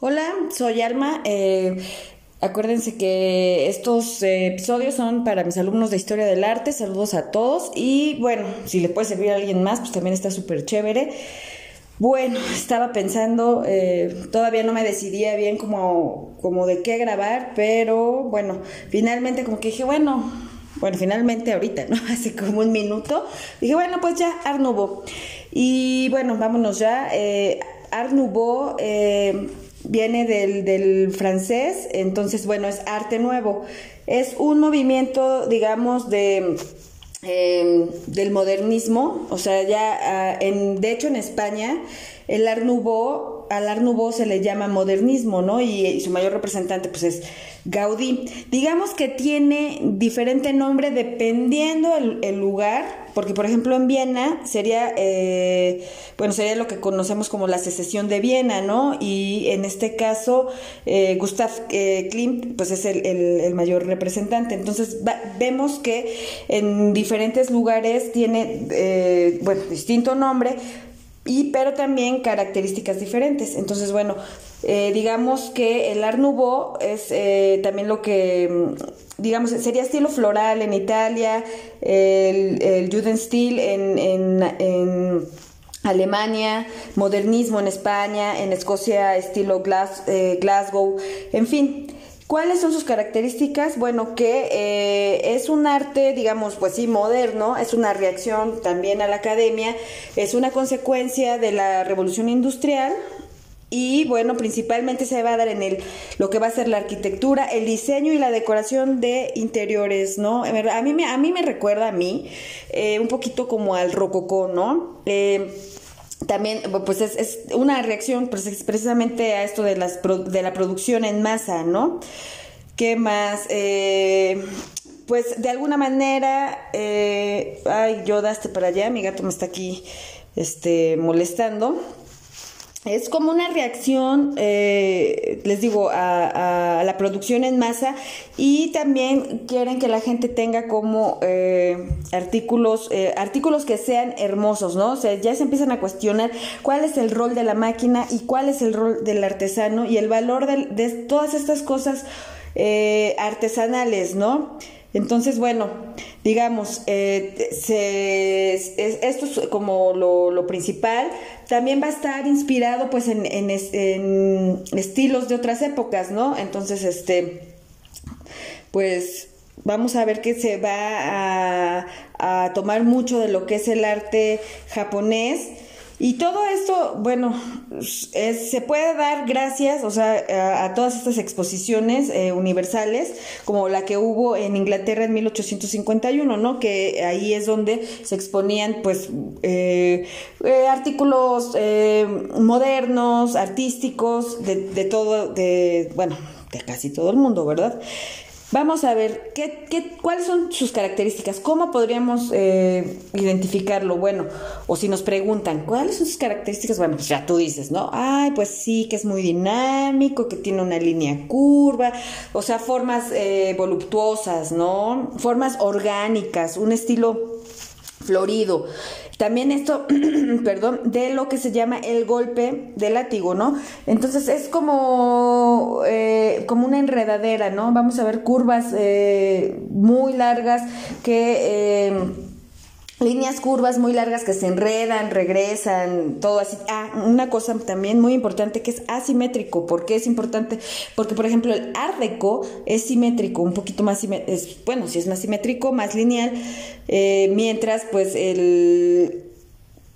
Hola, soy Alma. Eh, acuérdense que estos eh, episodios son para mis alumnos de Historia del Arte. Saludos a todos. Y bueno, si le puede servir a alguien más, pues también está súper chévere. Bueno, estaba pensando, eh, todavía no me decidía bien como, de qué grabar, pero bueno, finalmente como que dije, bueno, bueno, finalmente ahorita, ¿no? Hace como un minuto, dije, bueno, pues ya, Nouveau. Y bueno, vámonos ya. Eh, eh, viene del, del francés, entonces, bueno, es arte nuevo. Es un movimiento, digamos, de... Eh, del modernismo, o sea, ya ah, en, de hecho en España el Art Nouveau, al Art se le llama modernismo, ¿no? Y, su mayor representante pues es Gaudí. Digamos que tiene diferente nombre dependiendo el, lugar, porque por ejemplo en Viena sería, eh, bueno, sería lo que conocemos como la secesión de Viena, ¿no? Y en este caso eh, Gustav eh, Klimt pues es el, mayor representante. Entonces va, vemos que en diferentes lugares tiene, eh, bueno, distinto nombre, y pero también características diferentes. Entonces, bueno, eh, digamos que el Art Nouveau es eh, también lo que, digamos, sería estilo floral en Italia, el, el Jugendstil en, en, en Alemania, modernismo en España, en Escocia estilo Glas, eh, Glasgow, en fin. ¿Cuáles son sus características? Bueno, que eh, es un arte, digamos, pues sí, moderno, es una reacción también a la academia, es una consecuencia de la revolución industrial, y bueno, principalmente se va a dar en el lo que va a ser la arquitectura, el diseño y la decoración de interiores, ¿no? A mí me, a mí me recuerda a mí eh, un poquito como al rococó, ¿no? Eh, también pues es, es, una reacción pues, precisamente a esto de, las, de la producción en masa, ¿no? ¿Qué más? Eh, pues de alguna manera, eh, ay, yo daste para allá, mi gato me está aquí este, molestando es como una reacción, eh, les digo, a, a, la producción en masa y también quieren que la gente tenga como eh, artículos, eh, artículos que sean hermosos, ¿no? O sea, ya se empiezan a cuestionar cuál es el rol de la máquina y cuál es el rol del artesano y el valor de, todas estas cosas artesanales, ¿no? Entonces, bueno, digamos, eh, esto es como lo, principal. También va a estar inspirado pues en, estilos de otras épocas, ¿no? Entonces, este, pues vamos a ver que se va a tomar mucho de lo que es el arte japonés y todo esto, bueno, es, se puede dar gracias, o sea, a, a todas estas exposiciones eh, universales, como la que hubo en Inglaterra en 1851, ¿no? Que ahí es donde se exponían, pues, eh, eh, artículos eh, modernos, artísticos, de, de todo, de, bueno, de casi todo el mundo, ¿verdad? Vamos a ver ¿qué, qué, cuáles son sus características, cómo podríamos eh, identificarlo. Bueno, o si nos preguntan cuáles son sus características, bueno, pues ya tú dices, ¿no? Ay, pues sí, que es muy dinámico, que tiene una línea curva, o sea, formas eh, voluptuosas, ¿no? Formas orgánicas, un estilo florido. También esto, perdón, de lo que se llama el golpe de látigo, ¿no? Entonces es como, eh, como una enredadera, ¿no? Vamos a ver curvas eh, muy largas que... Eh, líneas curvas muy largas que se enredan, regresan, todo así. Ah, una cosa también muy importante que es asimétrico. ¿Por qué es importante? Porque, por ejemplo, el Art Deco es simétrico, un poquito más, es, bueno, si es más simétrico, más lineal, eh, mientras pues el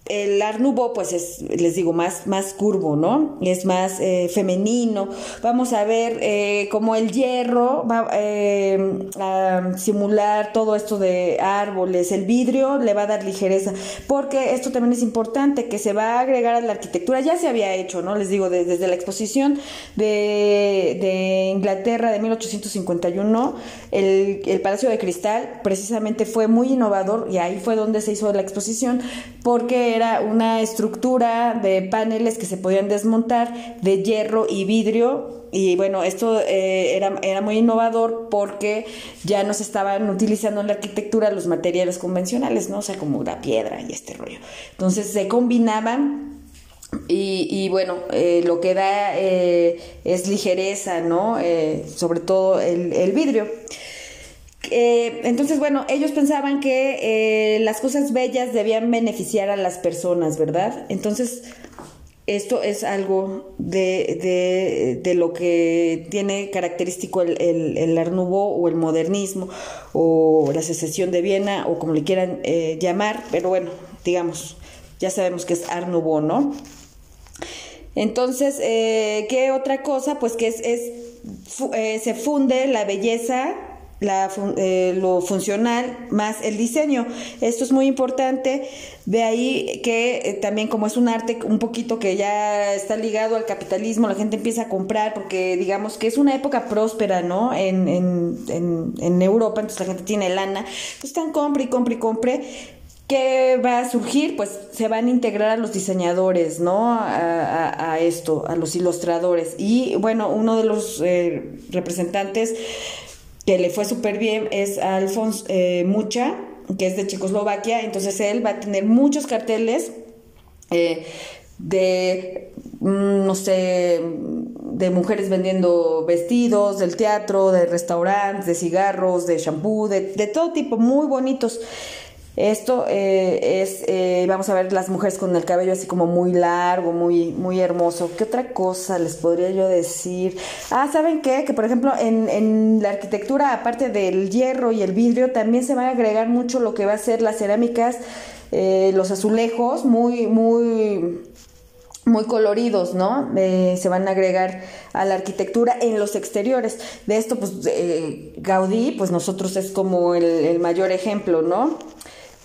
el Art pues es, les digo, más, más curvo, ¿no? Es más eh, femenino. Vamos a ver eh, cómo el hierro va eh, a simular todo esto de árboles. El vidrio le va a dar ligereza, porque esto también es importante, que se va a agregar a la arquitectura. Ya se había hecho, ¿no? Les digo, de, desde la exposición de, de, Inglaterra de 1851, el, el Palacio de Cristal precisamente fue muy innovador y ahí fue donde se hizo la exposición, porque era una estructura de paneles que se podían desmontar de hierro y vidrio y bueno, esto eh, era, era muy innovador porque ya no se estaban utilizando en la arquitectura los materiales convencionales, ¿no? O sea, como la piedra y este rollo. Entonces se combinaban Y, bueno, eh, lo que da eh, es ligereza, ¿no? Eh, sobre todo el, vidrio. Entonces, bueno, ellos pensaban que las cosas bellas debían beneficiar a las personas, ¿verdad? Entonces, esto es algo de, de, lo que tiene característico el, el, o el modernismo o la secesión de Viena o como le quieran llamar, pero bueno, digamos, ya sabemos que es Art Nouveau, ¿no? Entonces, eh, ¿qué otra cosa? Pues que es, eh, se funde la belleza, la, eh, lo funcional más el diseño. Esto es muy importante. De ahí que también como es un arte un poquito que ya está ligado al capitalismo, la gente empieza a comprar porque digamos que es una época próspera, ¿no? En, en, en, Europa, entonces la gente tiene lana, pues están compre y compre y compre ¿Qué va a surgir? Pues se van a integrar a los diseñadores, ¿no? A, esto, a los ilustradores. Y bueno, uno de los eh, representantes que le fue súper bien es Alfons eh, Mucha, que es de Checoslovaquia. Entonces él va a tener muchos carteles eh, de, mm, no sé, de mujeres vendiendo vestidos, del teatro, de restaurantes, de cigarros, de shampoo, de, de todo tipo, muy bonitos. Esto eh, es, eh, vamos a ver las mujeres con el cabello así como muy largo, muy, muy hermoso. ¿Qué otra cosa les podría yo decir? Ah, ¿saben qué? Que por ejemplo en, en la arquitectura, aparte del hierro y el vidrio, también se van a agregar mucho lo que va a ser las cerámicas, eh, los azulejos, muy, muy muy coloridos, ¿no? se van a agregar a la arquitectura en los exteriores. De esto, pues, Gaudí, pues nosotros es como el mayor ejemplo, ¿no?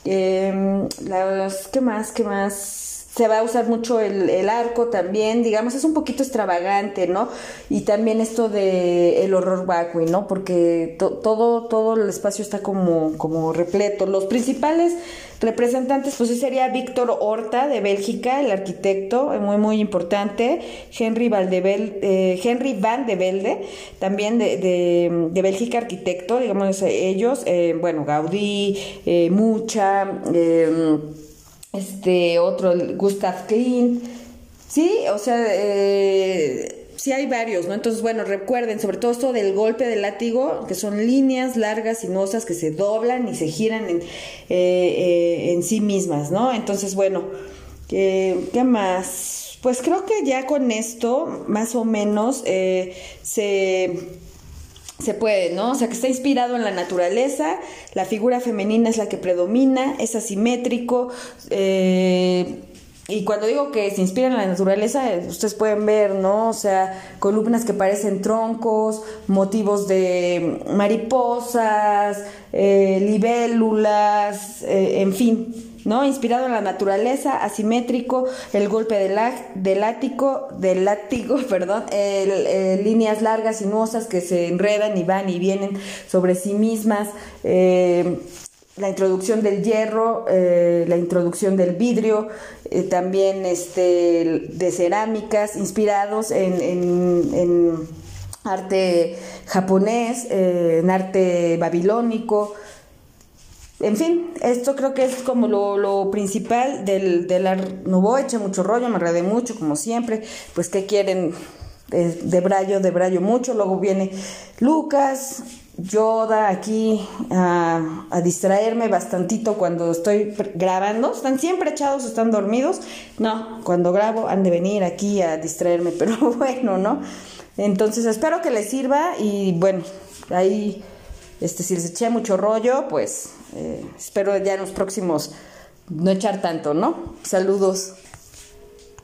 Eh, las, ¿Qué más? ¿Qué más? Se va a usar mucho el, arco también, digamos, es un poquito extravagante, ¿no? Y también esto de el horror vacui, ¿no? Porque todo, todo el espacio está como, como repleto. Los principales representantes, pues sí sería Víctor Horta de Bélgica, el arquitecto, eh, muy, muy importante, Henry, eh, Henry Van de Velde, también de, de, Bélgica, arquitecto, digamos, ellos, eh, bueno, Gaudí, Mucha, este otro, Gustav Klein, sí, o sea, eh, sí hay varios, ¿no? Entonces, bueno, recuerden, sobre todo esto del golpe del látigo, que son líneas largas, sinuosas, que se doblan y se giran en, eh, eh, en sí mismas, ¿no? Entonces, bueno, ¿qué, ¿qué más? Pues creo que ya con esto, más o menos, se se puede, ¿no? O sea, que está inspirado en la naturaleza, la figura femenina es la que predomina, es asimétrico. Eh, y cuando digo que se inspira en la naturaleza, eh, ustedes pueden ver, ¿no? O sea, columnas que parecen troncos, motivos de mariposas, eh, libélulas, en fin, ¿no? Inspirado en la naturaleza, asimétrico, el golpe del, látigo, del látigo, perdón, líneas largas, sinuosas que se enredan y van y vienen sobre sí mismas, eh, la introducción del hierro, eh, la introducción del vidrio, eh, también este, de cerámicas, inspirados en, en arte japonés, en arte babilónico, en fin, esto creo que es como lo, principal del, del Art Nouveau. Eché mucho rollo, me agradé mucho, como siempre. Pues, ¿qué quieren? De, de Brayo mucho. Luego viene Lucas, Yoda aquí a, a, distraerme bastantito cuando estoy grabando. Están siempre echados, están dormidos. No, cuando grabo han de venir aquí a distraerme, pero bueno, ¿no? Entonces espero que les sirva y bueno, ahí, este, si les eché mucho rollo, pues eh, espero ya en los próximos no echar tanto, ¿no? Saludos.